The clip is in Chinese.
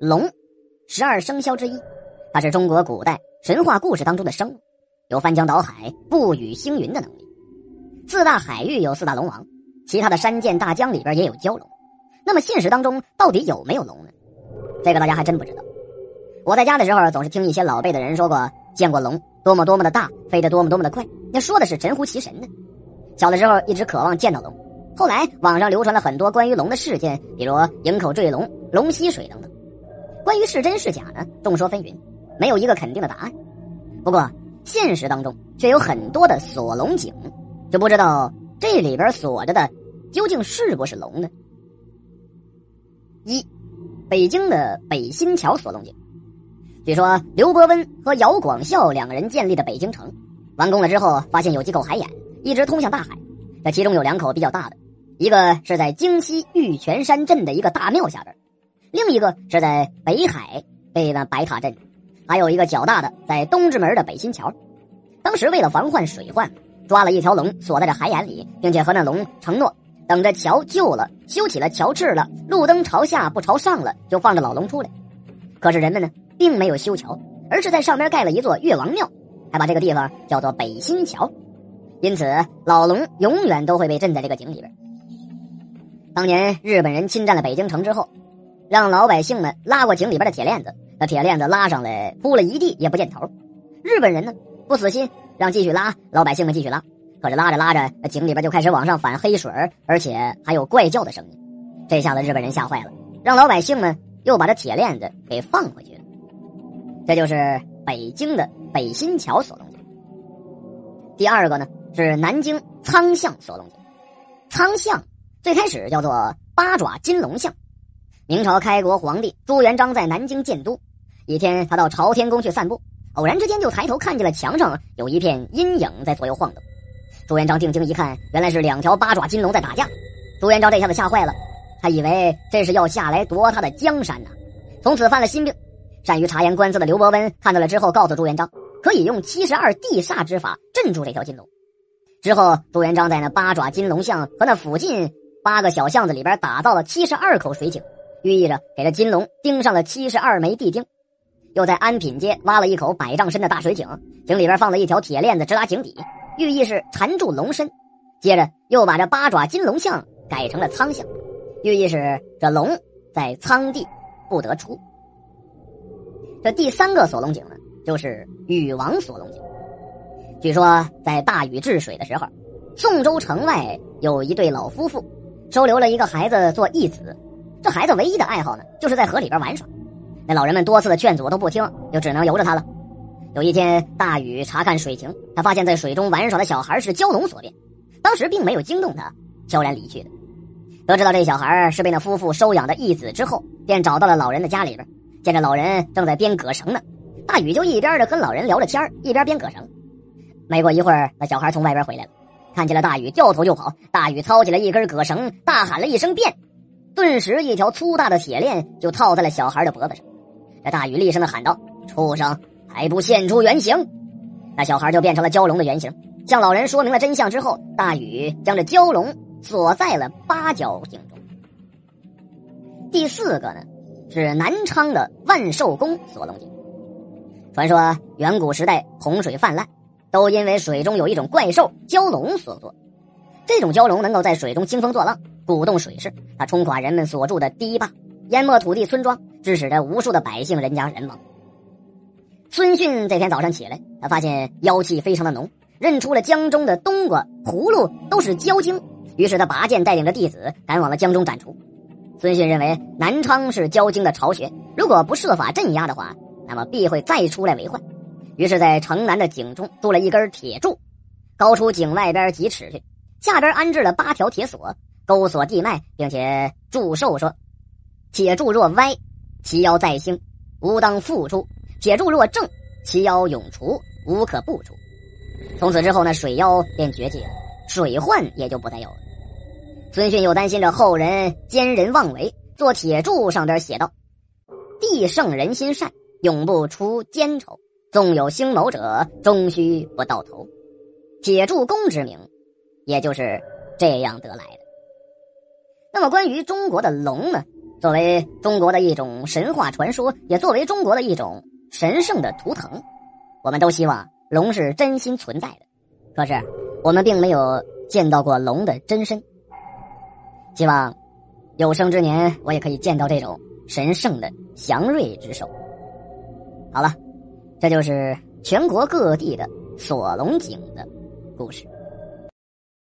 龙，十二生肖之一，它是中国古代神话故事当中的生物，有翻江倒海、不语星云的能力。四大海域有四大龙王，其他的山涧大江里边也有蛟龙。那么现实当中到底有没有龙呢？这个大家还真不知道。我在家的时候总是听一些老辈的人说过，见过龙，多么多么的大，飞得多么多么的快，那说的是神乎其神的。小的时候一直渴望见到龙，后来网上流传了很多关于龙的事件，比如营口坠龙、龙吸水等等。关于是真是假呢？众说纷纭，没有一个肯定的答案。不过现实当中却有很多的锁龙井，就不知道这里边锁着的究竟是不是龙呢？一，北京的北新桥锁龙井，据说刘伯温和姚广孝两个人建立的北京城，完工了之后，发现有几口海眼一直通向大海，这其中有两口比较大的，一个是在京西玉泉山镇的一个大庙下边。另一个是在北海北的白塔镇，还有一个较大的在东直门的北新桥。当时为了防患水患，抓了一条龙锁在这海眼里，并且和那龙承诺，等着桥旧了、修起了桥翅了，路灯朝下不朝上了，就放着老龙出来。可是人们呢，并没有修桥，而是在上面盖了一座岳王庙，还把这个地方叫做北新桥。因此，老龙永远都会被镇在这个井里边。当年日本人侵占了北京城之后。让老百姓们拉过井里边的铁链子，那铁链子拉上来铺了一地也不见头。日本人呢不死心，让继续拉，老百姓们继续拉。可是拉着拉着，井里边就开始往上反黑水，而且还有怪叫的声音。这下子日本人吓坏了，让老百姓们又把这铁链子给放回去了。这就是北京的北新桥锁龙井。第二个呢是南京苍象锁龙井。苍象最开始叫做八爪金龙巷。明朝开国皇帝朱元璋在南京建都，一天他到朝天宫去散步，偶然之间就抬头看见了墙上有一片阴影在左右晃动。朱元璋定睛一看，原来是两条八爪金龙在打架。朱元璋这下子吓坏了，他以为这是要下来夺他的江山呢，从此犯了心病。善于察言观色的刘伯温看到了之后，告诉朱元璋可以用七十二地煞之法镇住这条金龙。之后，朱元璋在那八爪金龙像和那附近八个小巷子里边打造了七十二口水井。寓意着给这金龙钉上了七十二枚地钉，又在安品街挖了一口百丈深的大水井，井里边放了一条铁链子直达井底，寓意是缠住龙身。接着又把这八爪金龙像改成了苍象，寓意是这龙在苍地不得出。这第三个锁龙井呢，就是禹王锁龙井。据说在大禹治水的时候，宋州城外有一对老夫妇，收留了一个孩子做义子。这孩子唯一的爱好呢，就是在河里边玩耍。那老人们多次的劝阻都不听，就只能由着他了。有一天，大禹查看水情，他发现在水中玩耍的小孩是蛟龙所变，当时并没有惊动他，悄然离去的。得知到这小孩是被那夫妇收养的义子之后，便找到了老人的家里边，见着老人正在编葛绳呢，大禹就一边的跟老人聊着天一边编葛绳。没过一会儿，那小孩从外边回来了，看见了大禹，掉头就跑。大禹操起了一根葛绳，大喊了一声“变”。顿时，一条粗大的铁链就套在了小孩的脖子上。这大禹厉声的喊道：“畜生，还不现出原形！”那小孩就变成了蛟龙的原形。向老人说明了真相之后，大禹将这蛟龙锁在了八角井中。第四个呢，是南昌的万寿宫锁龙井。传说远古时代洪水泛滥，都因为水中有一种怪兽蛟龙所作。这种蛟龙能够在水中兴风作浪。鼓动水势，它冲垮人们所住的堤坝，淹没土地村庄，致使着无数的百姓人家人亡。孙逊这天早上起来，他发现妖气非常的浓，认出了江中的冬瓜、葫芦都是蛟精，于是他拔剑带领着弟子赶往了江中斩除。孙逊认为南昌是蛟精的巢穴，如果不设法镇压的话，那么必会再出来为患。于是，在城南的井中筑了一根铁柱，高出井外边几尺去，下边安置了八条铁索。勾锁地脉，并且祝寿说：“铁柱若歪，其妖再兴，吾当复出；铁柱若正，其妖永除，无可不除。”从此之后呢，水妖便绝迹了，水患也就不再有了。孙逊又担心着后人奸人妄为，做铁柱上边写道：“地圣人心善，永不出奸丑；纵有兴谋者，终须不到头。”铁柱公之名，也就是这样得来的。那么关于中国的龙呢，作为中国的一种神话传说，也作为中国的一种神圣的图腾，我们都希望龙是真心存在的。可是，我们并没有见到过龙的真身。希望有生之年，我也可以见到这种神圣的祥瑞之兽。好了，这就是全国各地的锁龙井的故事。